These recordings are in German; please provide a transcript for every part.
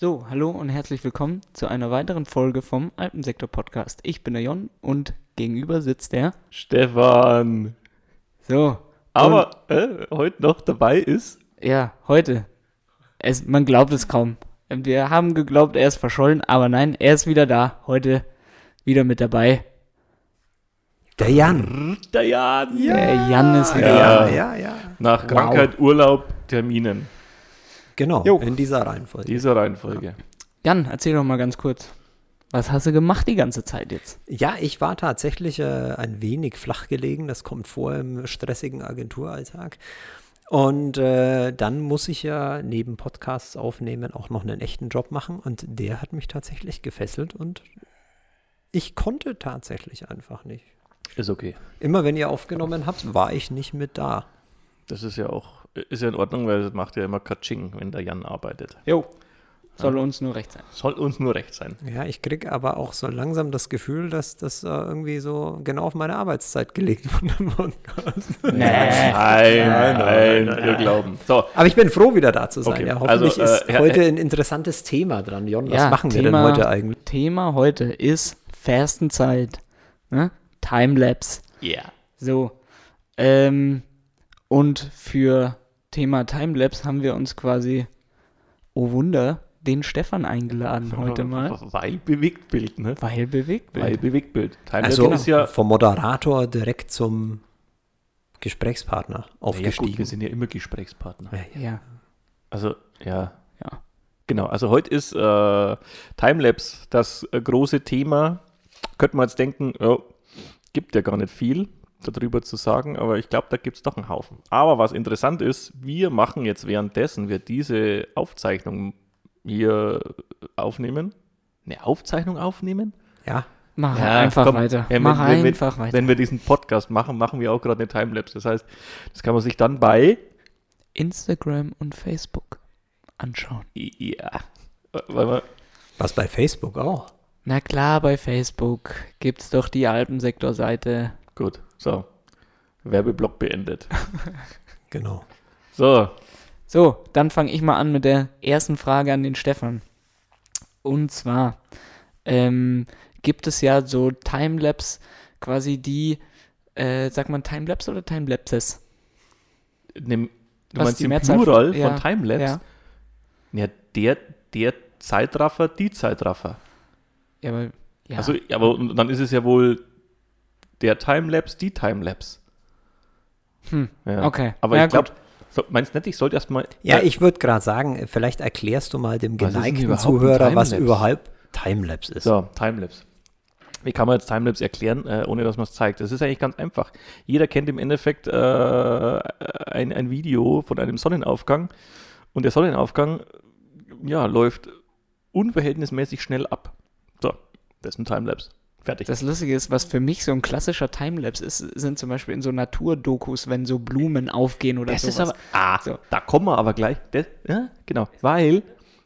So, hallo und herzlich willkommen zu einer weiteren Folge vom Alpensektor-Podcast. Ich bin der Jon und gegenüber sitzt der. Stefan. So. Aber äh, heute noch dabei ist. Ja, heute. Es, man glaubt es kaum. Wir haben geglaubt, er ist verschollen, aber nein, er ist wieder da. Heute wieder mit dabei. Der Jan. Der Jan. Der Jan ist wieder Ja. da. ja, ja. Nach Krankheit, Urlaub, Terminen. Genau, Jo. in dieser Reihenfolge. Dieser Reihenfolge. Jan, erzähl doch mal ganz kurz. Was hast du gemacht die ganze Zeit jetzt? Ja, ich war tatsächlich äh, ein wenig flach gelegen. Das kommt vor im stressigen Agenturalltag. Und äh, dann muss ich ja neben Podcasts aufnehmen auch noch einen echten Job machen. Und der hat mich tatsächlich gefesselt und ich konnte tatsächlich einfach nicht. Ist okay. Immer wenn ihr aufgenommen habt, war ich nicht mit da. Das ist ja auch, ist ja in Ordnung, weil das macht ja immer Katsching, wenn der Jan arbeitet. Jo. Soll uns nur recht sein. Soll uns nur recht sein. Ja, ich kriege aber auch so langsam das Gefühl, dass das äh, irgendwie so genau auf meine Arbeitszeit gelegt wurde. Nee. Nein, nein, wir glauben. So, Aber ich bin froh, wieder da zu sein. Okay, Ja, hoffentlich also, äh, ist heute ein interessantes Thema dran. Jon, was Ja, machen wir Thema- denn heute eigentlich? Thema heute ist Fastenzeit. Ne? Timelapse. yeah. So. Ähm, und für Thema Timelapse haben wir uns quasi, oh Wunder, den Stefan eingeladen heute mal. Weil Bewegtbild, ne? Weil bewegt Weil wird. Bewegtbild. Timelapse Also ist ja, vom Moderator direkt zum Gesprächspartner ja gut, aufgestiegen. wir sind ja immer Gesprächspartner. Ja, ja. Also, ja. Ja. Genau, also heute ist äh, Timelapse das äh, große Thema. Könnte man jetzt denken, ja, gibt ja gar nicht viel darüber zu sagen, aber ich glaube, da gibt es doch einen Haufen. Aber was interessant ist, wir machen jetzt währenddessen wir diese Aufzeichnung hier aufnehmen, eine Aufzeichnung aufnehmen? ja. Mach Ja, einfach komm, weiter. ja, wenn- Mach wenn wir- einfach weiter. Wenn wir diesen Podcast machen, machen wir auch gerade eine Timelapse. Das heißt, das kann man sich dann bei Instagram und Facebook anschauen. ja, Was bei Facebook auch. Na klar, bei Facebook gibt's doch die Alpensektor-Seite. gut, so, Werbeblock beendet. Genau. So, So, dann fange ich mal an mit der ersten Frage an den Stefan. Und zwar ähm, gibt es ja so Timelapse, quasi die, äh, sagt man Timelapse oder Timelapses? Nimm, du Was meinst die im Mehrzahl von- Plural ja, von Timelapse? Ja, Ja, der, der Zeitraffer, die Zeitraffer. ja aber ja. Also, aber und dann ist es ja wohl der Timelapse, die Timelapse. Hm, Ja. okay. Aber Ja, ich glaube, so, meinst du nicht, ich sollte erstmal. Ja, ich würde gerade sagen, vielleicht erklärst du mal dem geneigten Zuhörer, was überhaupt Timelapse ist. So, Timelapse. Wie kann man jetzt Timelapse erklären, äh, ohne dass man es zeigt? Das ist eigentlich ganz einfach. Jeder kennt im Endeffekt äh, ein, ein Video von einem Sonnenaufgang und der Sonnenaufgang ja, läuft unverhältnismäßig schnell ab. So, das ist ein Timelapse. Fertig. Das Lustige ist, was für mich so ein klassischer Timelapse ist, sind zum Beispiel in so Naturdokus, wenn so Blumen aufgehen oder Das ist sowas. aber, ah, So. da kommen wir aber gleich. Das, ja, genau, weil,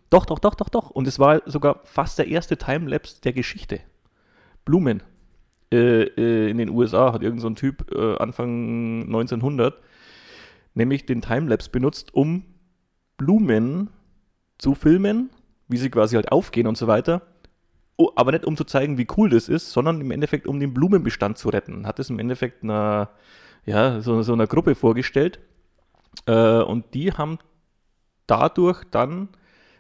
doch, doch, doch, doch, doch. Und es war sogar fast der erste Timelapse der Geschichte. Blumen. Äh, äh, in den USA hat irgend so ein Typ äh, Anfang 1900 nämlich den Timelapse benutzt, um Blumen zu filmen, wie sie quasi halt aufgehen und so weiter. Oh, aber nicht um zu zeigen, wie cool das ist, sondern im Endeffekt, um den Blumenbestand zu retten. Hat es im Endeffekt einer, ja, so, so einer Gruppe vorgestellt. Äh, und die haben dadurch dann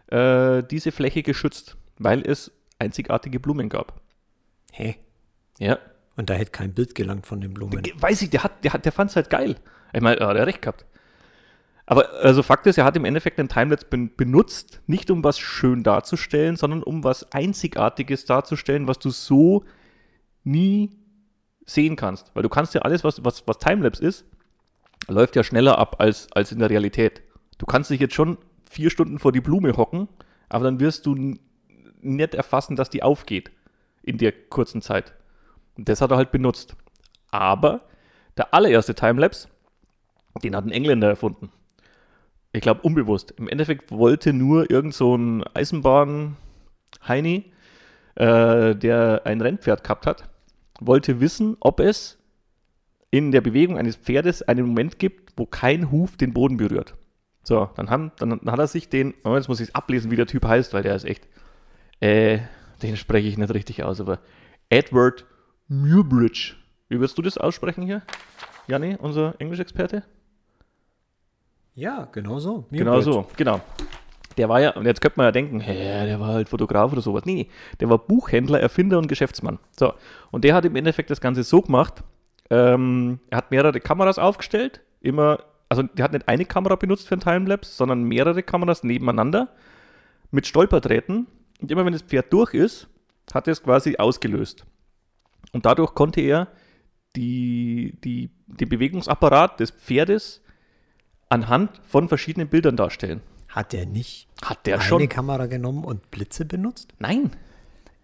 äh, diese Fläche geschützt, weil es einzigartige Blumen gab. Hä? Ja. Und da hätte kein Bild gelangt von den Blumen. Weiß ich, der, hat, der, hat, der fand es halt geil. Ich meine, er hat recht gehabt. Aber also Fakt ist, er hat im Endeffekt den Timelapse ben benutzt, nicht um was schön darzustellen, sondern um was Einzigartiges darzustellen, was du so nie sehen kannst. Weil du kannst ja alles, was, was, was Timelapse ist, läuft ja schneller ab als, als in der Realität. Du kannst dich jetzt schon vier Stunden vor die Blume hocken, aber dann wirst du nicht erfassen, dass die aufgeht in der kurzen Zeit. Und das hat er halt benutzt. Aber der allererste Timelapse, den hat ein Engländer erfunden. Ich glaube, unbewusst. Im Endeffekt wollte nur irgend so ein Eisenbahn-Heini, äh, der ein Rennpferd gehabt hat, wollte wissen, ob es in der Bewegung eines Pferdes einen Moment gibt, wo kein Huf den Boden berührt. So, dann, haben, dann, dann hat er sich den, oh, jetzt muss ich es ablesen, wie der Typ heißt, weil der ist echt, äh, den spreche ich nicht richtig aus, aber Edward Muybridge. Wie wirst du das aussprechen hier? Janni, unser Englischexperte? Ja, genau so. Genau so, genau. Der war ja, und jetzt könnte man ja denken, hä, der war halt Fotograf oder sowas. Nee, nee, der war Buchhändler, Erfinder und Geschäftsmann. So, und der hat im Endeffekt das Ganze so gemacht, ähm, er hat mehrere Kameras aufgestellt, immer, also der hat nicht eine Kamera benutzt für ein Timelapse, sondern mehrere Kameras nebeneinander mit Stolperdrähten. Und immer wenn das Pferd durch ist, hat er es quasi ausgelöst. Und dadurch konnte er die, die, den Bewegungsapparat des Pferdes anhand von verschiedenen Bildern darstellen. Hat der nicht Hat der eine schon? Kamera genommen und Blitze benutzt? Nein.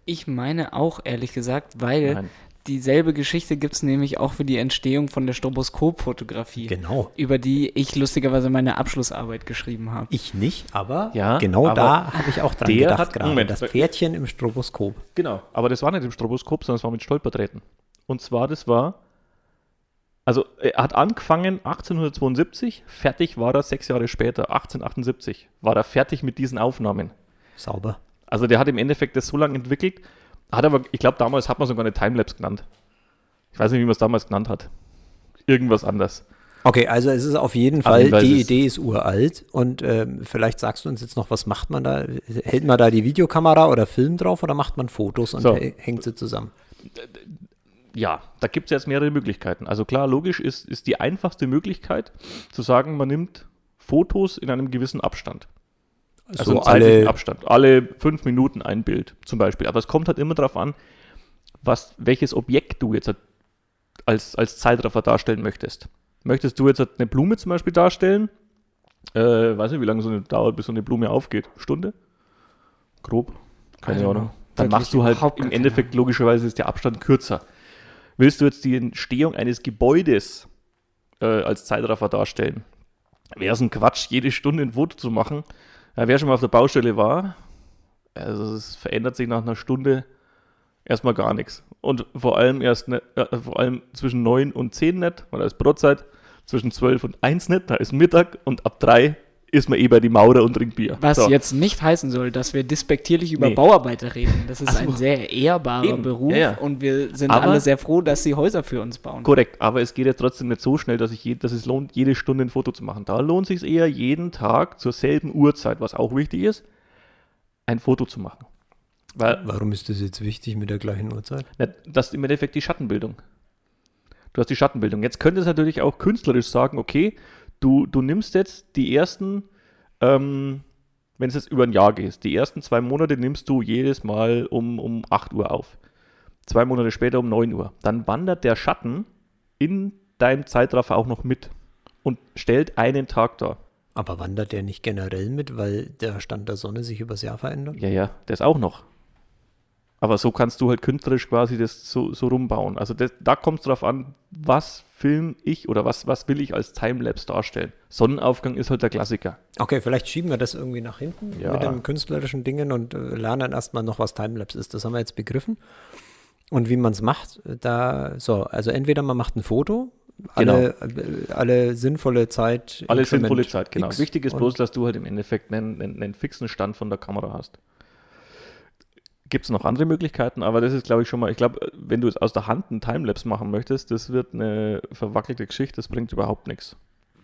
Ich meine auch, ehrlich gesagt, weil Nein. dieselbe Geschichte gibt es nämlich auch für die Entstehung von der Stroboskopfotografie. Genau. Über die ich lustigerweise meine Abschlussarbeit geschrieben habe. Ich nicht, aber Ja, genau aber da habe ich auch dran der gedacht hat- gerade. Moment, das Pferdchen im Stroboskop. Genau. Aber das war nicht im Stroboskop, sondern es war mit Stolperdrähten. Und zwar, das war, also er hat angefangen 1872, fertig war er sechs Jahre später, 1878, war er fertig mit diesen Aufnahmen. Sauber. Also der hat im Endeffekt das so lange entwickelt, hat aber, ich glaube damals hat man sogar eine Timelapse genannt. Ich weiß nicht, wie man es damals genannt hat. Irgendwas anders. Okay, also es ist auf jeden Fall, jeden Fall die Idee ist uralt und ähm, vielleicht sagst du uns jetzt noch, was macht man da? Hält man da die Videokamera oder Film drauf oder macht man Fotos und So. hä- hängt sie zusammen? Ja, da gibt es jetzt mehrere Möglichkeiten. Also klar, logisch ist, ist die einfachste Möglichkeit zu sagen, man nimmt Fotos in einem gewissen Abstand. Also so einen zeitlichen alle, Abstand. Alle fünf Minuten ein Bild zum Beispiel. Aber es kommt halt immer darauf an, was, welches Objekt du jetzt halt als, als Zeitraffer darstellen möchtest. Möchtest du jetzt halt eine Blume zum Beispiel darstellen? Äh, weiß nicht, wie lange so eine dauert, bis so eine Blume aufgeht. Stunde? Grob? Keine don't Ahnung. Dann machst du halt im Endeffekt logischerweise ist der Abstand kürzer. Willst du jetzt die Entstehung eines Gebäudes äh, als Zeitraffer darstellen? Wäre es ein Quatsch, jede Stunde ein Foto zu machen. Ja, wer schon mal auf der Baustelle war, also es verändert sich nach einer Stunde erstmal gar nichts. Und vor allem erst ne, äh, vor allem zwischen 9 und 10 nicht, weil da ist Brotzeit, zwischen 12 und 1 nicht, da ist Mittag und ab 3 ist man eh bei die Maurer und trinkt Bier. Was So. jetzt nicht heißen soll, dass wir despektierlich über Nee. Bauarbeiter reden. Das ist so. ein sehr ehrbarer Eben. Beruf Ja, ja. und wir sind Aber- alle sehr froh, dass sie Häuser für uns bauen. Korrekt, aber es geht ja trotzdem nicht so schnell, dass, ich je, dass es lohnt, jede Stunde ein Foto zu machen. Da lohnt sich eher jeden Tag zur selben Uhrzeit, was auch wichtig ist, ein Foto zu machen. Weil warum ist das jetzt wichtig mit der gleichen Uhrzeit? Na, Das ist im Endeffekt die Schattenbildung. Du hast die Schattenbildung. Jetzt könnte es natürlich auch künstlerisch sagen, okay, du, du nimmst jetzt die ersten, ähm, wenn es jetzt über ein Jahr geht, die ersten zwei Monate nimmst du jedes Mal um, um 8 Uhr auf. Zwei Monate später um 9 Uhr. Dann wandert der Schatten in deinem Zeitraffer auch noch mit und stellt einen Tag dar. Aber wandert der nicht generell mit, weil der Stand der Sonne sich übers Jahr verändert? Ja, ja, das auch noch. Aber so kannst du halt künstlerisch quasi das so, so rumbauen. Also das, da kommt es drauf an, was film ich oder was, was will ich als Timelapse darstellen. Sonnenaufgang ist halt der Klassiker. Okay, vielleicht schieben wir das irgendwie nach hinten Ja. mit den künstlerischen Dingen und äh, lernen dann erstmal noch, was Timelapse ist. Das haben wir jetzt begriffen. Und wie man es macht, äh, da, so, also entweder man macht ein Foto, alle, äh, alle sinnvolle Zeit. Alle Increment sinnvolle Zeit, genau. X Wichtig ist bloß, dass du halt im Endeffekt einen, einen, einen fixen Stand von der Kamera hast. Gibt es noch andere Möglichkeiten, aber das ist, glaube ich, schon mal, ich glaube, wenn du es aus der Hand einen Timelapse machen möchtest, das wird eine verwackelte Geschichte, das bringt überhaupt nichts.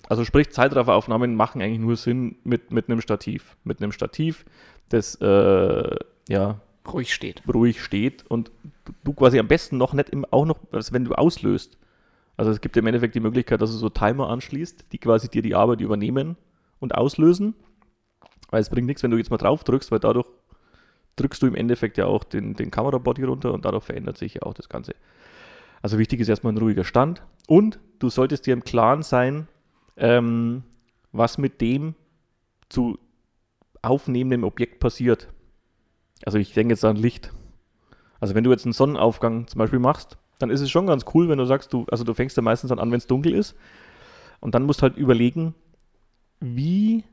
Also sprich, Zeitrafferaufnahmen machen eigentlich nur Sinn mit, mit einem Stativ. Mit einem Stativ, das äh, ja, Ruhig steht. ruhig steht und du- du quasi am besten noch nicht im, auch noch, also wenn du auslöst. Also es gibt im Endeffekt die Möglichkeit, dass du so Timer anschließt, die quasi dir die Arbeit übernehmen und auslösen. Weil es bringt nichts, wenn du jetzt mal drauf drückst, weil dadurch drückst du im Endeffekt ja auch den, den Kamerabody runter und dadurch verändert sich ja auch das Ganze. Also wichtig ist erstmal ein ruhiger Stand und du solltest dir im Klaren sein, ähm, was mit dem zu aufnehmenden Objekt passiert. Also ich denke jetzt an Licht. Also wenn du jetzt einen Sonnenaufgang zum Beispiel machst, dann ist es schon ganz cool, wenn du sagst, du, also du fängst ja meistens dann an, wenn es dunkel ist. Und dann musst du halt überlegen, wie,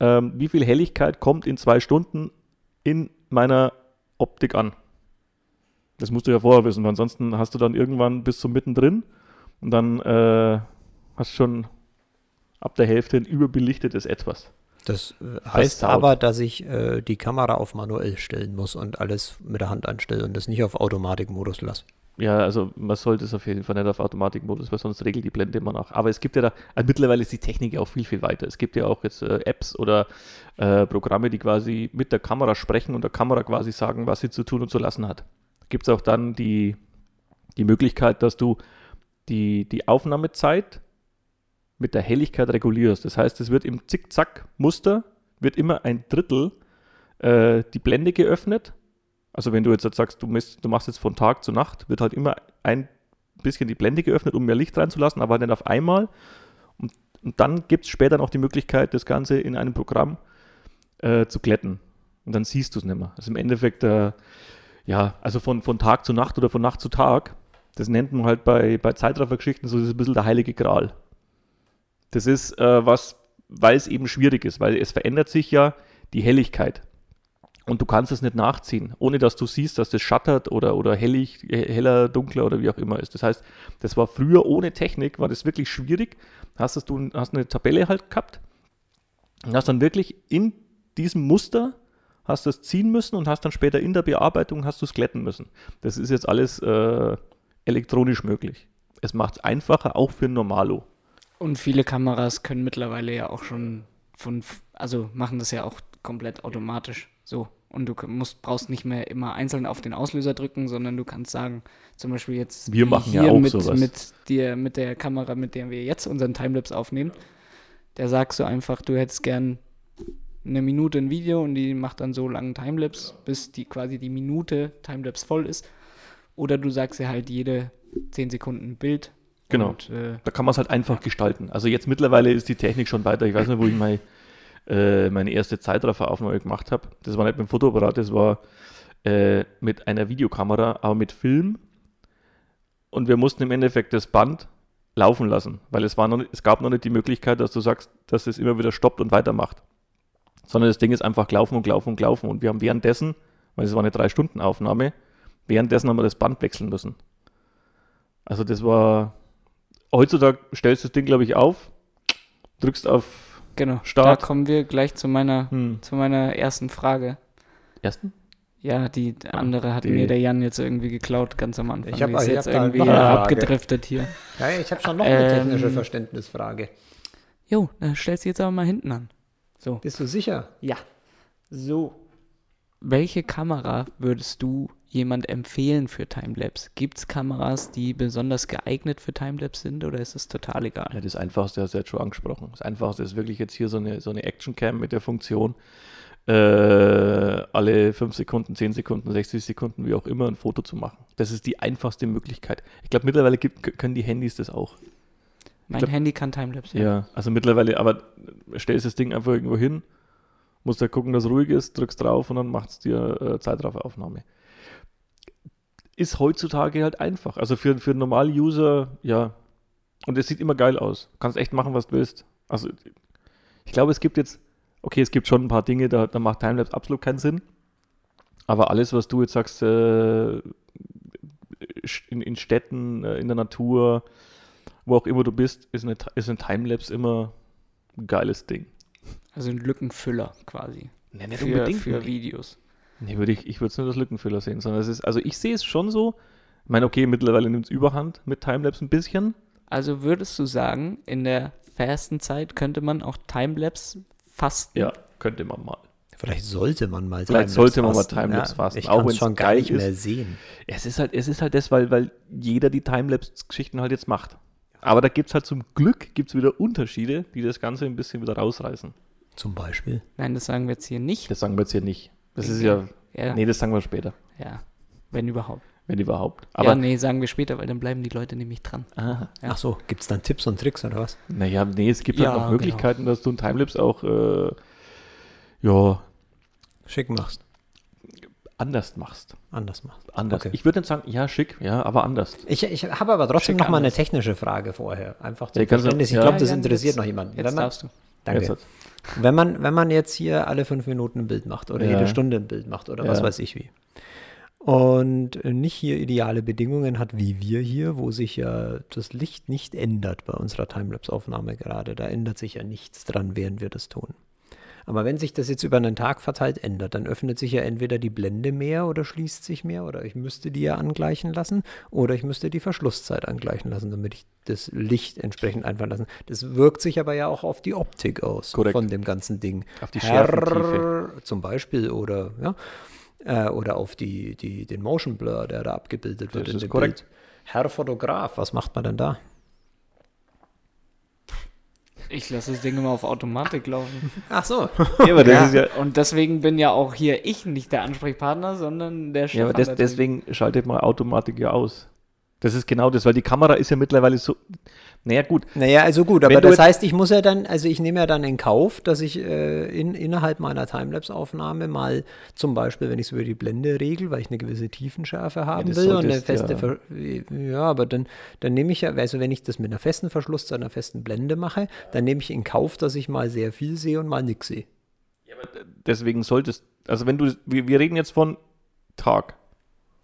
ähm, wie viel Helligkeit kommt in zwei Stunden in meiner Optik an. Das musst du ja vorher wissen, weil ansonsten hast du dann irgendwann bis zum Mittendrin und dann äh, hast schon ab der Hälfte ein überbelichtetes Etwas. Das äh, heißt aber, dass ich äh, die Kamera auf manuell stellen muss und alles mit der Hand anstelle und das nicht auf Automatikmodus lasse. Ja, also man sollte es auf jeden Fall nicht auf Automatikmodus, weil sonst regelt die Blende immer noch. Aber es gibt ja da, also mittlerweile ist die Technik ja auch viel, viel weiter. Es gibt ja auch jetzt äh, Apps oder äh, Programme, die quasi mit der Kamera sprechen und der Kamera quasi sagen, was sie zu tun und zu lassen hat. Gibt es auch dann die, die Möglichkeit, dass du die, die Aufnahmezeit mit der Helligkeit regulierst. Das heißt, es wird im Zickzack-Muster, wird immer ein Drittel äh, die Blende geöffnet. Also wenn du jetzt sagst, du, misst, du machst jetzt von Tag zu Nacht, wird halt immer ein bisschen die Blende geöffnet, um mehr Licht reinzulassen, aber nicht auf einmal. Und, und dann gibt es später noch die Möglichkeit, das Ganze in einem Programm äh, zu glätten. Und dann siehst du es nicht mehr. Also im Endeffekt, äh, ja, also von, von Tag zu Nacht oder von Nacht zu Tag, das nennt man halt bei, bei Zeitraffergeschichten so das ist ein bisschen der heilige Gral. Das ist äh, was, weil es eben schwierig ist, weil es verändert sich ja die Helligkeit. Und du kannst es nicht nachziehen, ohne dass du siehst, dass das schattert oder, oder hellig, heller, dunkler oder wie auch immer ist. Das heißt, das war früher ohne Technik, war das wirklich schwierig. Hast das du hast eine Tabelle halt gehabt und hast dann wirklich in diesem Muster hast du es ziehen müssen und hast dann später in der Bearbeitung hast du es glätten müssen. Das ist jetzt alles äh, elektronisch möglich. Es macht es einfacher, auch für ein Normalo. Und viele Kameras können mittlerweile ja auch schon von, also machen das ja auch komplett automatisch so. Und du musst, brauchst nicht mehr immer einzeln auf den Auslöser drücken, sondern du kannst sagen, zum Beispiel jetzt Wir machen ja hier auch mit, sowas. mit dir, mit der Kamera, mit der wir jetzt unseren Timelapse aufnehmen. Da sagst du einfach, du hättest gern eine Minute ein Video und die macht dann so lange Timelapse, bis die quasi die Minute Timelapse voll ist. Oder du sagst ja halt jede 10 Sekunden ein Bild. Genau. Und, äh, Da kann man es halt einfach gestalten. Also jetzt mittlerweile ist die Technik schon weiter. Ich weiß nicht, wo ich mein, äh, meine erste Zeitrafferaufnahme gemacht habe. Das war nicht mit dem Fotoapparat, das war äh, mit einer Videokamera, aber mit Film. Und wir mussten im Endeffekt das Band laufen lassen, weil es, war noch es gab noch nicht die Möglichkeit, dass du sagst, dass es immer wieder stoppt und weitermacht. Sondern das Ding ist einfach gelaufen und gelaufen und gelaufen. Und wir haben währenddessen, weil es war eine Drei-Stunden-Aufnahme, währenddessen haben wir das Band wechseln müssen. Also das war, heutzutage stellst du das Ding, glaube ich, auf, drückst auf genau. Start. Da kommen wir gleich zu meiner, hm, zu meiner ersten Frage. ersten. Ja, die andere hat die- mir der Jan jetzt irgendwie geklaut, ganz am Anfang. Ich hab- Die ist ich jetzt hab irgendwie abgedriftet hier. Ja, ich habe schon noch eine Ähm, technische technische Verständnisfrage. Jo, dann stellst du jetzt aber mal hinten an. So. Bist du sicher? Ja. So. Welche Kamera würdest du jemand empfehlen für Timelapse? Gibt es Kameras, die besonders geeignet für Timelapse sind oder ist es total egal? Ja, das Einfachste hast du jetzt schon angesprochen. Das Einfachste ist wirklich jetzt hier so eine, so eine Action-Cam mit der Funktion, äh, alle 5 Sekunden, 10 Sekunden, 60 Sekunden, wie auch immer, ein Foto zu machen. Das ist die einfachste Möglichkeit. Ich glaube, mittlerweile gibt, können die Handys das auch. Mein glaub- Handy kann Timelapse. Ja, also mittlerweile, aber stellst das Ding einfach irgendwo hin, musst da gucken, dass es ruhig ist, drückst drauf und dann macht es dir äh, Zeitrafferaufnahme. Ist heutzutage halt einfach. Also für, für einen normalen User, ja. Und es sieht immer geil aus. Du kannst echt machen, was du willst. Also ich glaube, es gibt jetzt, okay, es gibt schon ein paar Dinge, da, da macht Timelapse absolut keinen Sinn. Aber alles, was du jetzt sagst, äh, in, in Städten, äh, in der Natur, wo auch immer du bist, ist, eine, ist ein Timelapse immer ein geiles Ding. Also ein Lückenfüller quasi. Nee, nicht Für, für Videos. Nee, würde ich, ich würde es nicht als Lückenfüller sehen, sondern es ist, also ich sehe es schon so. Ich meine, okay, mittlerweile nimmt es Überhand mit Timelapse ein bisschen. Also würdest du sagen, in der Fastenzeit könnte man auch Timelapse fasten? Ja, könnte man mal. Vielleicht sollte man mal Vielleicht Timelapse sollte man mal fasten. Timelapse fasten, Ich auch kann wenn's schon gar geil nicht mehr ist. sehen. Es ist halt, es ist halt das, weil, weil jeder die Timelapse-Geschichten halt jetzt macht. Aber da gibt es halt zum Glück gibt's wieder Unterschiede, die das Ganze ein bisschen wieder rausreißen. Zum Beispiel. Nein, das sagen wir jetzt hier nicht. Das sagen wir jetzt hier nicht. Das ist ja, Ja, nee, das sagen wir später, ja. wenn überhaupt. wenn überhaupt. Aber ja, nee, sagen wir später, weil dann bleiben die Leute nämlich dran. ah, Ja. Ach so, gibt es dann Tipps und Tricks oder was? naja, nee, es gibt Ja, halt noch genau. Möglichkeiten, dass du ein Timelapse auch äh, ja, Schick machst. anders machst. Anders machst. Anders. Okay. Ich würde nicht sagen, ja, schick, ja, aber anders. Ich, ich habe aber trotzdem Schick noch mal eine anders. technische Frage vorher. Einfach zum Ja, Verständnis. Ich ja. glaube, das Ja, interessiert jetzt- noch jemanden. Jetzt Wenn man, darfst du. danke. Jetzt Wenn man, wenn man jetzt hier alle fünf Minuten ein Bild macht oder Ja. jede Stunde ein Bild macht oder was Ja. weiß ich wie. Und nicht hier ideale Bedingungen hat wie wir hier, wo sich ja das Licht nicht ändert bei unserer Timelapse-Aufnahme gerade. Da ändert sich ja nichts dran, während wir das tun. Aber wenn sich das jetzt über einen Tag verteilt ändert, dann öffnet sich ja entweder die Blende mehr oder schließt sich mehr oder ich müsste die ja angleichen lassen oder ich müsste die Verschlusszeit angleichen lassen, damit ich das Licht entsprechend einfallen lassen. Das wirkt sich aber ja auch auf die Optik aus Korrekt. von dem ganzen Ding. Auf die Schärfentiefe. zum Beispiel oder ja, äh, oder auf die, die, den Motion Blur, der da abgebildet wird Das in ist dem korrekt. Bild. Herr Fotograf, was macht man denn da? Ich lasse das Ding immer auf Automatik laufen. Ach so. Ja, aber das ja, ist ja, und deswegen bin ja auch hier ich nicht der Ansprechpartner, sondern der Chef. ja, aber das, deswegen schaltet man Automatik ja aus. Das ist genau das, weil die Kamera ist ja mittlerweile so. Naja, gut. Naja, also gut, aber das heißt, ich muss ja dann, also ich nehme ja dann in Kauf, dass ich äh, in, innerhalb meiner Timelapse-Aufnahme mal zum Beispiel, wenn ich es über die Blende regel, weil ich eine gewisse Tiefenschärfe haben das will und eine solltest, feste, ja. Ver ja, aber dann, dann nehme ich ja, also wenn ich das mit einer festen Verschluss, einer festen Blende mache, dann nehme ich in Kauf, dass ich mal sehr viel sehe und mal nichts sehe. Deswegen solltest. Also, wenn du. Wir, wir reden jetzt von Tag.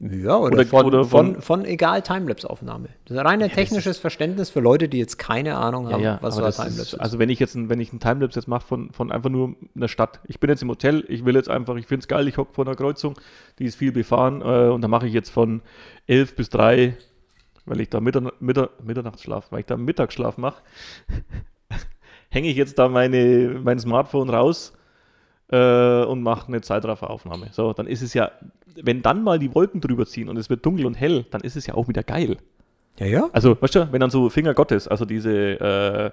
Ja, oder, Oder- von, oder von, von- von egal Timelapse-Aufnahme. Das ist rein ein technisches Verständnis für Leute, die jetzt keine Ahnung haben, was so ein Timelapse ist, ist. Also wenn ich jetzt ein, wenn ich einen Timelapse jetzt mache von, von einfach nur einer Stadt. Ich bin jetzt im Hotel, ich will jetzt einfach, ich finde es geil, ich hocke vor einer Kreuzung, die ist viel befahren äh, und da mache ich jetzt von 11 bis 3, weil ich da Mittern, Mitter, Mitternachtsschlaf, weil ich da Mittagsschlaf mache, hänge ich jetzt da meine, mein Smartphone raus äh, und mache eine Zeitrafferaufnahme. So, dann ist es ja, wenn dann mal die Wolken drüber ziehen und es wird dunkel und hell, dann ist es ja auch wieder geil. ja, ja. Also, weißt du, wenn dann so Finger Gottes, also diese, äh,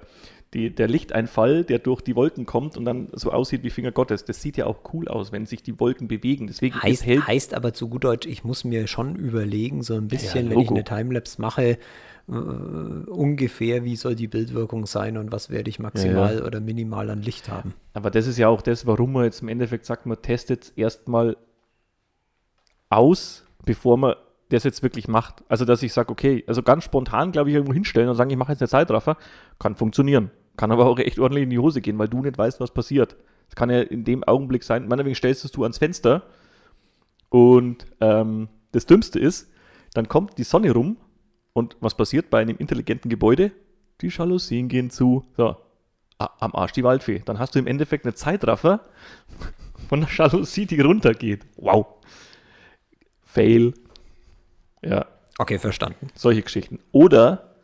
die, der Lichteinfall, der durch die Wolken kommt und dann so aussieht wie Finger Gottes, das sieht ja auch cool aus, wenn sich die Wolken bewegen. Deswegen Heißt, heißt aber zu gut Deutsch, ich muss mir schon überlegen, so ein bisschen, Ja, wenn ich eine Timelapse mache, äh, ungefähr, wie soll die Bildwirkung sein und was werde ich maximal oder minimal an Licht haben. Aber das ist ja auch das, warum man jetzt im Endeffekt sagt, man testet erstmal aus, bevor man das jetzt wirklich macht. Also, dass ich sage, okay, also ganz spontan, glaube ich, irgendwo hinstellen und sagen, ich mache jetzt eine Zeitraffer, kann funktionieren. Kann aber auch echt ordentlich in die Hose gehen, weil du nicht weißt, was passiert. Das kann ja in dem Augenblick sein, meinetwegen stellst du es du ans Fenster und ähm, das Dümmste ist, dann kommt die Sonne rum und was passiert bei einem intelligenten Gebäude? Die Jalousien gehen zu. So, am Arsch die Waldfee. Dann hast du im Endeffekt eine Zeitraffer von der Jalousie, die runtergeht. Wow. Fail. Ja, Okay, verstanden. solche Geschichten. Oder,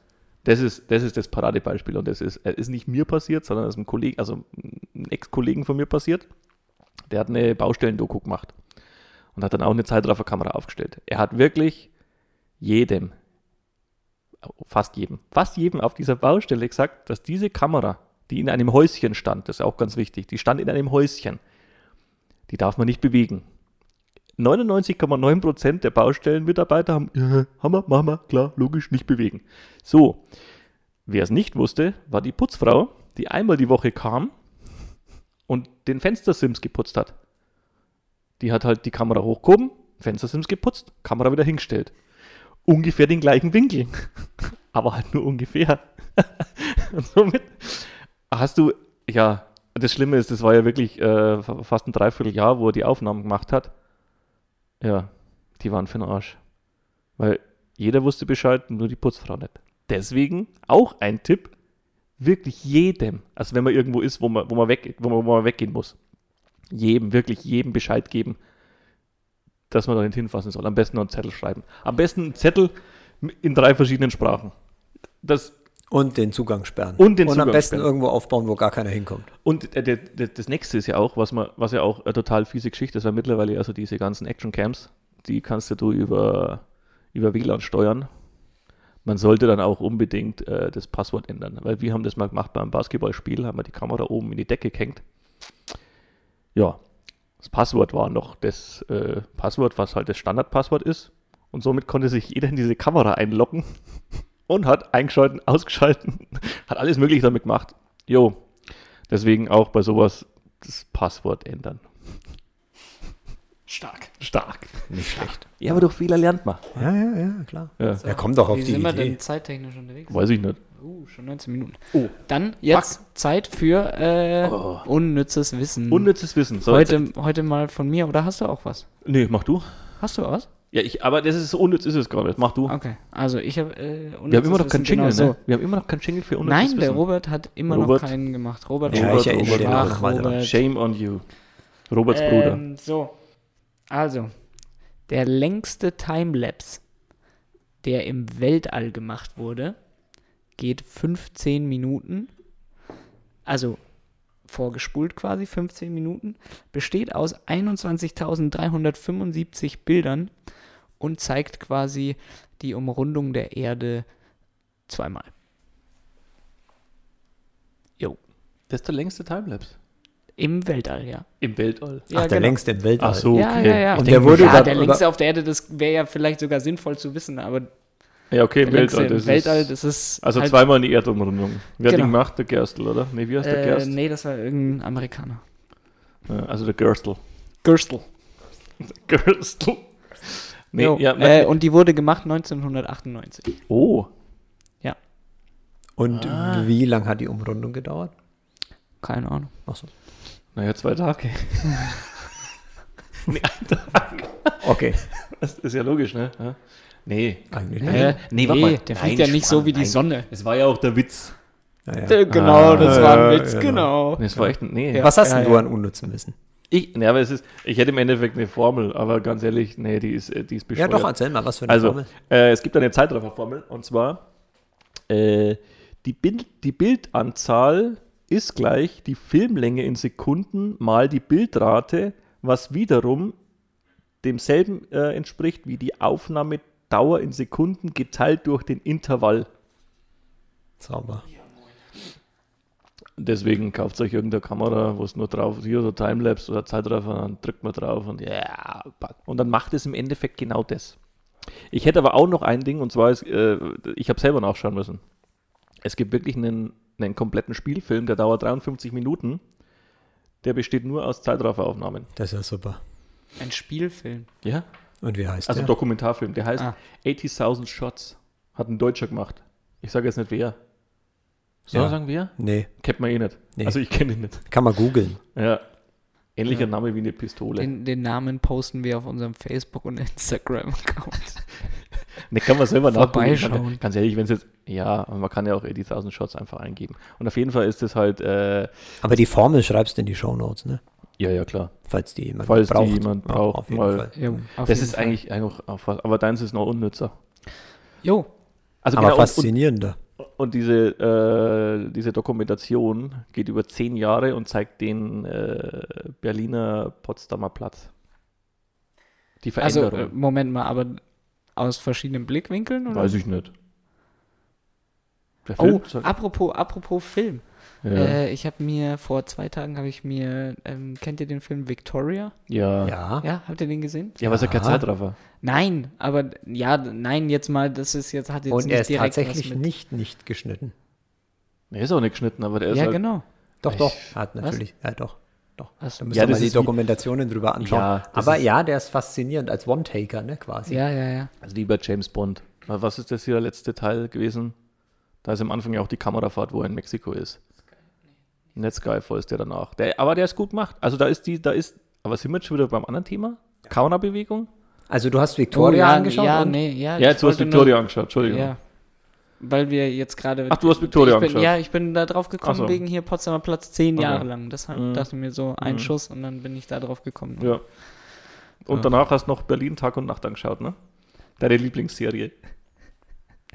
das ist das, ist das Paradebeispiel und das ist, äh, ist nicht mir passiert, sondern das ist einem Kollegen, also einem Ex-Kollegen von mir passiert. Der hat eine Baustellendoku gemacht und hat dann auch eine Zeitrafferkamera aufgestellt. Er hat wirklich jedem, fast jedem, fast jedem auf dieser Baustelle gesagt, dass diese Kamera, die in einem Häuschen stand, das ist auch ganz wichtig, die stand in einem Häuschen, die darf man nicht bewegen. 99,9% der Baustellenmitarbeiter haben, ja, Hammer, machen wir, klar, logisch, nicht bewegen. So, wer es nicht wusste, war die Putzfrau, die einmal die Woche kam und den Fenstersims geputzt hat. Die hat halt die Kamera hochgehoben, Fenstersims geputzt, Kamera wieder hingestellt. Ungefähr den gleichen Winkel, aber halt nur ungefähr. und somit hast du, ja, das Schlimme ist, das war ja wirklich äh, fast ein Dreivierteljahr, wo er die Aufnahmen gemacht hat. Ja, die waren für den Arsch. Weil jeder wusste Bescheid, nur die Putzfrau nicht. Deswegen auch ein Tipp, wirklich jedem, also wenn man irgendwo ist, wo man, wo man, weg, wo man, wo man weggehen muss, jedem, wirklich jedem Bescheid geben, dass man da nicht hinfassen soll. Am besten noch einen Zettel schreiben. Am besten einen Zettel in drei verschiedenen Sprachen. Das, Und den Zugang sperren. Und den Und am Zugang besten sperren. irgendwo aufbauen, wo gar keiner hinkommt. Und äh, der, der, das nächste ist ja auch, was, man, was ja auch eine total fiese Geschichte ist, weil mittlerweile also diese ganzen Action-Cams, die kannst ja du über, über WLAN steuern. Man sollte dann auch unbedingt äh, das Passwort ändern, weil wir haben das mal gemacht beim Basketballspiel, haben wir die Kamera oben in die Decke gehängt. Ja, das Passwort war noch das äh, Passwort, was halt das Standardpasswort ist. Und somit konnte sich jeder in diese Kamera einloggen und hat eingeschalten, ausgeschalten, hat alles Mögliche damit gemacht. Jo, Deswegen auch bei sowas das Passwort ändern. Stark. Stark. Nicht schlecht. Ja, aber durch Fehler lernt man. Ja, ja, ja, klar. Ja. Er kommt doch auf Wie die sind wir denn zeittechnisch unterwegs? Weiß ich nicht. Uh, schon 19 Minuten. Oh. Dann jetzt Zeit für äh, Oh. unnützes Wissen. Unnützes Wissen. So, heute, heute mal von mir, oder hast du auch was? Nee, mach du. Hast du was? Ja, ich, aber das ist so unnütz ist es nicht. Mach du. Okay, also ich habe äh, Wir haben immer noch keinen Jingle, genau ne? Wir haben immer noch keinen Jingle für unnützes Nein, Wissen. der Robert hat immer Robert. noch keinen gemacht. Robert, Ja, Robert, ich erinnere Robert. Robert. Shame on you. Roberts Bruder. Ähm, so, also, der längste Timelapse, der im Weltall gemacht wurde, geht 15 Minuten. Also vorgespult quasi 15 Minuten, besteht aus 21.375 Bildern und zeigt quasi die Umrundung der Erde zweimal. Jo, Das ist der längste Timelapse. Im Weltall, ja. Im Weltall. ja Ach, der längste im Weltall. Ach so, Ja, okay. ja, ja. Und der wurde ja, der längste auf der Erde, das wäre ja vielleicht sogar sinnvoll zu wissen, aber Ja, okay, im Weltall. im Das Weltall, ist, das ist. also halt, zweimal eine Erdumrundung. Wer hat Genau. den gemacht? Der Gerstl, oder? Nee, wie heißt der Äh, Gerst? nee, das war irgendein Amerikaner. Ja, also der Gerstl. Gürstel. Gerstl. Nee, ja, äh, und die wurde gemacht 1998. oh. Und Ah. wie lang hat die Umrundung gedauert? Keine Ahnung. Achso. Naja, zwei Tage. nee, ein Tag. Okay. Das ist ja logisch, ne? Ja. Nee. Eigentlich nicht. Äh, nee, warte mal. der Nein, fliegt ja nicht so wie die nein. Sonne. Es war ja auch der Witz. Ja, ja. Äh, Genau, das Ah, war ein ja, Witz, ja, genau. Nee, es war echt, nee. Ja. Was hast denn ja, du ja. an unnützem Wissen? Ich, nee, aber es ist, ich hätte im Endeffekt eine Formel, aber ganz ehrlich, nee, die ist, äh, die ist Ja, bescheuert. doch, erzähl mal, was für eine Also, Formel. äh, es gibt eine Zeitrafferformel und zwar äh, die, Bild, die Bildanzahl ist gleich die Filmlänge in Sekunden mal die Bildrate, was wiederum demselben äh, entspricht wie die Aufnahmedauer in Sekunden geteilt durch den Intervall. Sauber. Deswegen kauft euch irgendeine Kamera, wo es nur drauf ist, hier so Timelapse oder Zeitraffer, dann drückt man drauf und ja, pack. und dann macht es im Endeffekt genau das. Ich hätte aber auch noch ein Ding und zwar ist, äh, ich habe selber nachschauen müssen. Es gibt wirklich einen, einen kompletten Spielfilm, der dauert 53 Minuten. Der besteht nur aus Zeitrafferaufnahmen. Das ist ja super. Ein Spielfilm. Ja? Und wie heißt Also der? Dokumentarfilm. Der heißt Ah. 80.000 Shots. Hat ein Deutscher gemacht. Ich sage jetzt nicht wer. Soll Ja. man sagen wer? Nee, Kennt man eh nicht. Nee. Also ich kenne ihn nicht. kann man googeln. Ja. Ähnlicher Ja. Name wie eine Pistole. Den, den Namen posten wir auf unserem Facebook- und Instagram-Account. Ne, kann man selber Vorbeischauen. Kann, ganz ehrlich, wenn es jetzt, ja, aber man kann ja auch 80.000 Shots einfach eingeben. Und auf jeden Fall ist es halt, äh, Aber die Formel schreibst du in die Shownotes, ne? ja, ja, klar. Falls die jemand Falls die braucht. jemand Ja, braucht, auf jeden weil- auf das jeden ist Fall. eigentlich eigentlich auch aber deins ist noch unnützer. Jo, Also Aber genau, faszinierender. und, und diese, äh, diese Dokumentation geht über zehn Jahre und zeigt den äh, Berliner Potsdamer Platz. Die also Veränderung. äh, Moment mal, aber aus verschiedenen Blickwinkeln? Oder? Weiß ich nicht. Oh, apropos, apropos Film. Ja. Äh, ich habe mir vor zwei Tagen habe ich mir, ähm, kennt ihr den Film Victoria? ja. ja. Ja. Ja, habt ihr den gesehen? Ja, aber es ist ja kein Ja. Zeitraffer. Nein, aber ja, nein, jetzt mal, das ist jetzt hat jetzt Und nicht er ist direkt tatsächlich was mit. nicht, nicht geschnitten. Er ist auch nicht geschnitten, aber der ist Ja, halt, genau. Doch, Ich- doch. Hat natürlich. Ja, doch. Doch. Was? Da müsst Ja, ihr mal die Dokumentationen drüber anschauen. Ja, Aber ist- ja, der ist faszinierend als One-Taker, ne, quasi. Ja, ja, ja. Also wie bei James Bond. Was ist das hier der letzte Teil gewesen? Da ist am Anfang ja auch die Kamerafahrt, wo er in Mexiko ist. Skyfall ist der danach. Der, aber der ist gut gemacht. Also da ist die, da ist, aber sind wir schon wieder beim anderen Thema? Kamerabewegung? Also du hast Victoria oh, ja, angeschaut Ja, und nee, ja. Ja, du hast Victoria nur- angeschaut, Entschuldigung. Ja. Weil wir jetzt gerade. Ach, du hast Victoria ich bin, angeschaut. Ja, ich bin da drauf gekommen so. wegen hier Potsdamer Platz zehn Okay. Jahre lang. Deshalb Mhm. dachte ich mir so ein Mhm. Schuss und dann bin ich da drauf gekommen. Ja. Und Ja. danach hast du noch Berlin Tag und Nacht angeschaut, ne? Deine Lieblingsserie.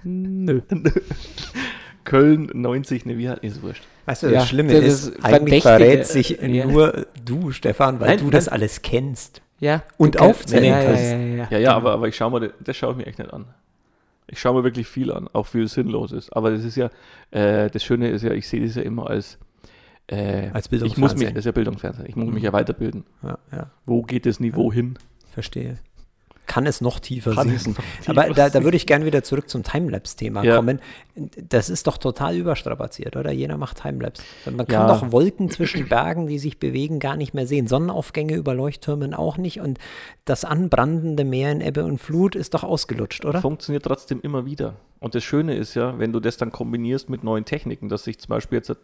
Nö. Köln 90, ne, wie hat, ist wurscht. Weißt du, Ja, das Schlimme das ist, ist eigentlich verrät sich äh, ja. nur du, Stefan, weil Nein, du nein. das alles kennst. Ja. Und aufzählen ja, ja, kannst. ja, ja, ja. Ja, ja, aber, aber ich schaue mir, das schaue ich mir echt nicht an. Ich schaue mir wirklich viel an, auch viel Sinnloses. Aber das ist ja, äh, das Schöne ist ja, ich sehe das ja immer als, äh, Als ich muss mich, Bildungsfernsehen. das ist ja Bildungsfernsehen, ich muss mich Mhm. ja weiterbilden. Ja, ja, Wo geht das Niveau hin? verstehe. Kann es noch tiefer Kann sinken. noch Aber tiefer da, da würde ich gerne wieder zurück zum Timelapse-Thema Ja. kommen. Das ist doch total überstrapaziert, oder? Jeder macht Timelapse. Man Ja. kann doch Wolken zwischen Bergen, die sich bewegen, gar nicht mehr sehen. Sonnenaufgänge über Leuchttürmen auch nicht. Und das anbrandende Meer in Ebbe und Flut ist doch ausgelutscht, oder? Funktioniert trotzdem immer wieder. Und das Schöne ist ja, wenn du das dann kombinierst mit neuen Techniken, dass sich zum Beispiel jetzt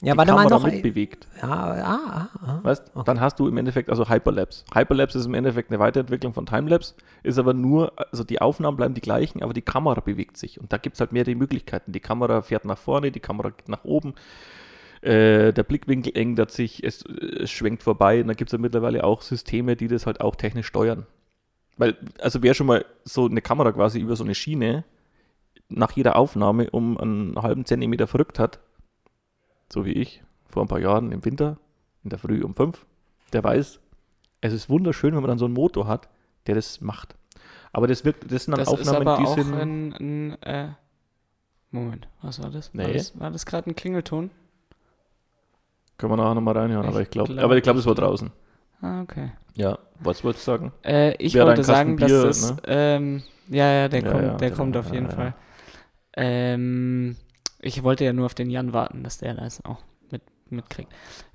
Ja, die warte mal Kamera noch. mitbewegt. Ja, ah, ah, ah. Weißt, dann hast du im Endeffekt also Hyperlapse. Hyperlapse ist im Endeffekt eine Weiterentwicklung von Timelapse, ist aber nur, also die Aufnahmen bleiben die gleichen, aber die Kamera bewegt sich. Und da gibt es halt mehrere Möglichkeiten. Die Kamera fährt nach vorne, die Kamera geht nach oben, äh, der Blickwinkel ändert sich, es, es schwenkt vorbei. Und da gibt es ja mittlerweile auch Systeme, die das halt auch technisch steuern. Weil, also wer schon mal so eine Kamera quasi über so eine Schiene nach jeder Aufnahme um einen halben Zentimeter verrückt hat, so wie ich, vor ein paar Jahren im Winter, in der Früh um fünf, der weiß, es ist wunderschön, wenn man dann so einen Motor hat, der das macht. Aber das, wirkt, das sind dann Das Aufnahmen, ist aber die auch sind. ein, ein äh, Moment, was war das? War Nee. das, war das gerade ein Klingelton? können wir nachher nochmal reinhören, Ich aber ich glaube, glaub aber ich glaube, es war draußen. Ah, okay. Ja, was wolltest du sagen? Äh, ich Wäre wollte sagen, dass Bier, das, ne? ähm, ja, ja, der Ja, kommt, ja, der genau, kommt auf jeden ja. Fall. Ähm, ich wollte ja nur auf den Jan warten, dass der das auch mit, mitkriegt.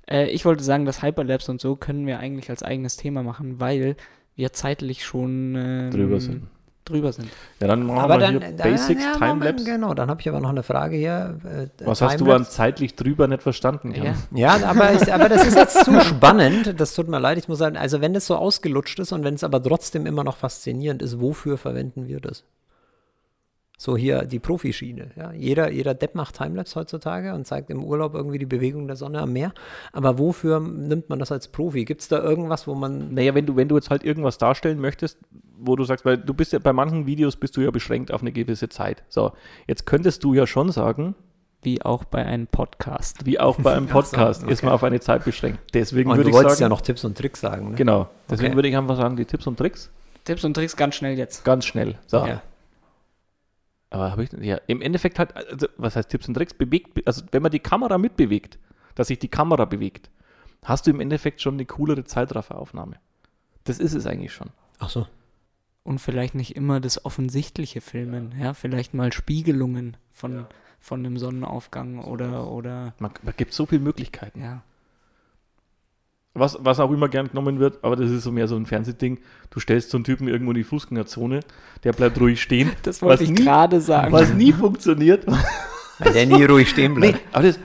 Äh, ich wollte sagen, dass Hyperlapse und so können wir eigentlich als eigenes Thema machen, weil wir zeitlich schon ähm, Drüber sind. Drüber sind. Ja, dann machen Aber wir dann, hier da- Basics, ja, Timelapse. Genau, dann habe ich aber noch eine Frage hier. äh, Was hast du an zeitlich drüber nicht verstanden? Jan? Ja. Ja, aber, ich, aber das ist jetzt zu spannend. Das tut mir leid. Ich muss sagen, also wenn das so ausgelutscht ist und wenn es aber trotzdem immer noch faszinierend ist, wofür verwenden wir das? So hier die Profischiene. Ja? Jeder, jeder Depp macht Timelapse heutzutage und zeigt im Urlaub irgendwie die Bewegung der Sonne am Meer. Aber wofür nimmt man das als Profi? Gibt es da irgendwas, wo man. Naja, wenn du, wenn du jetzt halt irgendwas darstellen möchtest, wo du sagst, weil du bist ja bei manchen Videos bist du ja beschränkt auf eine gewisse Zeit. So, jetzt könntest du ja schon sagen, Wie auch bei einem Podcast. wie auch bei einem Ach so, Podcast ist man okay. auf eine Zeit beschränkt. Deswegen Und würde du ich wolltest sagen, ja noch Tipps und Tricks sagen. Ne? genau. Deswegen Okay. würde ich einfach sagen, die Tipps und Tricks Tipps und Tricks ganz schnell jetzt. ganz schnell. So. Ja. Aber habe ich ja im Endeffekt halt, also, was heißt Tipps und Tricks? Bewegt, also wenn man die Kamera mitbewegt, dass sich die Kamera bewegt, hast du im Endeffekt schon eine coolere Zeitrafferaufnahme. Das ist es eigentlich schon. Ach so. Und vielleicht nicht immer das offensichtliche Filmen, ja, vielleicht mal Spiegelungen von, von einem Sonnenaufgang oder, oder, Man, man gibt so viele Möglichkeiten. ja. Was, was auch immer gern genommen wird, aber das ist so mehr so ein Fernsehding. Du stellst so einen Typen irgendwo in die Fußgängerzone, der bleibt ruhig stehen. Das wollte was ich gerade sagen. Was nie funktioniert. Weil der nie ruhig stehen Nee, bleibt. aber das,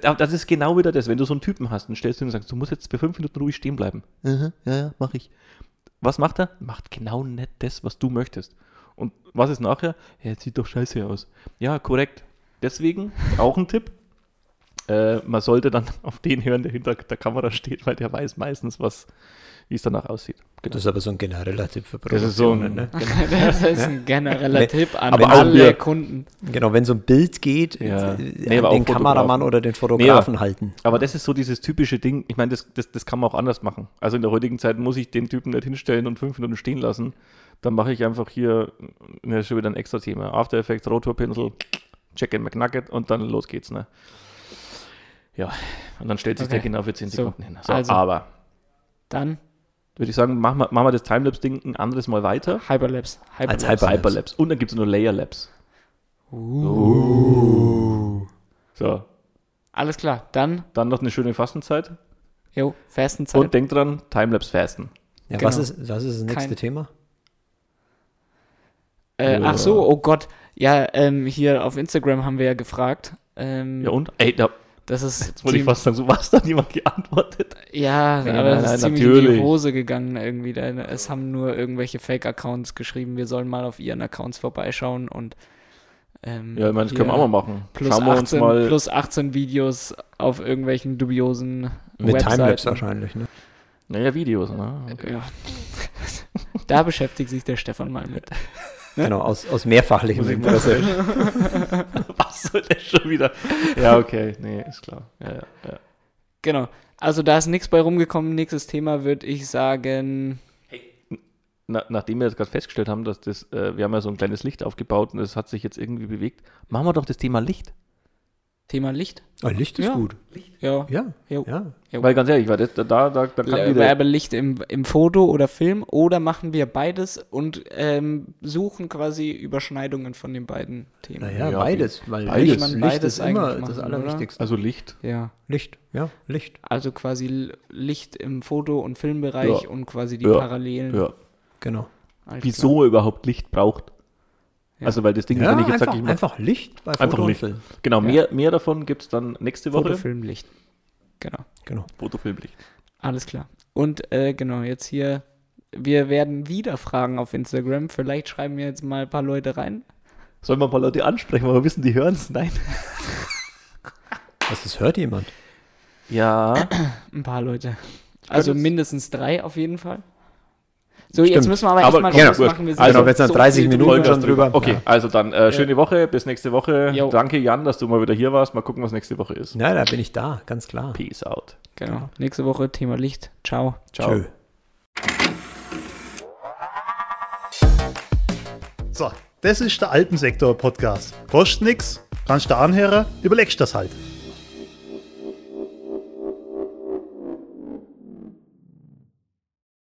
das, das ist genau wieder das. Wenn du so einen Typen hast und stellst ihn und sagst, du musst jetzt für fünf Minuten ruhig stehen bleiben. Aha, ja, ja, mach ich. Was macht er? Macht genau nicht das, was du möchtest. Und was ist nachher? Ja, jetzt sieht doch scheiße aus. Ja, korrekt. Deswegen auch ein Tipp. Äh, man sollte dann auf den hören, der hinter der Kamera steht, weil der weiß meistens, was, wie es danach aussieht. Das ist aber so ein genereller Tipp für Das ist so ein- Produktionen. ne? Das ist ein genereller Nee, Tipp an alle wir- Kunden. Genau, wenn so ein Bild geht, Ja. äh, Nee, den. Kameramann oder den Fotografen halten. Aber das ist so dieses typische Ding. Ich meine, das, das, das kann man auch anders machen. Also in der heutigen Zeit muss ich den Typen nicht hinstellen und fünf Minuten stehen lassen. Dann mache ich einfach hier, das ist schon wieder ein extra Thema. After Effects, Rotorpinsel, Check and McNugget und dann los geht's. Ne? Ja, und dann stellt sich der Okay. genau für 10 So, Sekunden hin. So, also. Aber Dann würde ich sagen, machen wir, machen wir das Timelapse-Ding ein anderes Mal weiter. Hyperlapse. Hyperlapse. Hyper- Hyperlapse. Und dann gibt es nur Layerlapse. So, Alles klar, dann, dann noch eine schöne Fastenzeit. jo, Fastenzeit. Und denkt dran, Timelapse fasten. Ja, Genau. was, ist, was ist das nächste Kein- Thema? Äh, ach so, oh Gott. Ja, ähm, hier auf Instagram haben wir ja gefragt. Ähm, Ja und? Ey, da, das ist Jetzt wollte ich fast sagen, so was da niemand geantwortet. Ja, Nein, aber nein, das ist nein, ziemlich in natürlich. die Hose gegangen irgendwie. Es haben nur irgendwelche Fake-Accounts geschrieben, wir sollen mal auf ihren Accounts vorbeischauen und ähm, Ja, ich meine, das können wir auch mal machen. Plus Schauen wir 18, uns mal. plus 18 Videos auf irgendwelchen dubiosen Mit Webseiten. Timelapse wahrscheinlich, ne? naja, Videos, ne? Okay. Ja. da beschäftigt sich der Stefan mal mit. Genau, aus, aus mehrfachlichem Interesse. Was soll das schon wieder? Ja, okay, nee, ist klar. Ja, ja, ja. Genau. Also da ist nichts bei rumgekommen. Nächstes Thema würde ich sagen. Na, nachdem wir jetzt gerade festgestellt haben, dass das, äh, wir haben ja so ein kleines Licht aufgebaut und es hat sich jetzt irgendwie bewegt, machen wir doch das Thema Licht. Thema Licht? Ah, Licht ist Ja. gut. Ja. Ja, Jo. ja. Jo. Weil ganz ehrlich, weil das, da, da, da kann Äh, wieder. Werbelicht im, im Foto oder Film oder machen wir beides und ähm, suchen quasi Überschneidungen von den beiden Themen. Naja, Ja, beides. Weil beides. Licht, Man Licht beides ist immer eigentlich das machen, Allerwichtigste. Also Licht. Ja. Licht, ja, Licht. Also quasi L- Licht im Foto- und Filmbereich Ja. und quasi die Ja. Parallelen. Ja. Genau. Alles Wieso er überhaupt Licht braucht. Ja. Also, weil das Ding, Ja, wenn ich jetzt einfach, sage, ich mach, einfach Licht bei Einfach Foto und Licht. Film. Genau, Ja. mehr, mehr davon gibt es dann nächste. Woche. Foto, Film, Licht. Genau. Genau. Fotofilmlicht. Alles klar. Und äh, genau, jetzt hier, wir werden wieder fragen auf Instagram. Vielleicht schreiben wir jetzt mal ein paar Leute rein. Sollen wir ein paar Leute ansprechen, aber wir wissen, die hören es? Nein. Was, das hört jemand? Ja. Ein paar Leute. Also mindestens drei auf jeden Fall. So, jetzt Stimmt. müssen wir aber echt Aber mal genau, Schluss machen. Wir sind Also, schon wenn es dann so 30 viel Minuten drüber. schon drüber. Okay, Ja. also dann äh, schöne Woche, bis nächste Woche. Jo. Danke, Jan, dass du mal wieder hier warst. Mal gucken, was nächste Woche ist. Ja, da bin ich da, ganz klar. Peace out. Genau. Nächste Woche Thema Licht. Ciao. Ciao. Tschö. So, das ist der Alpensektor-Podcast. Kostet nix, kannst du anhören, überlegst das halt.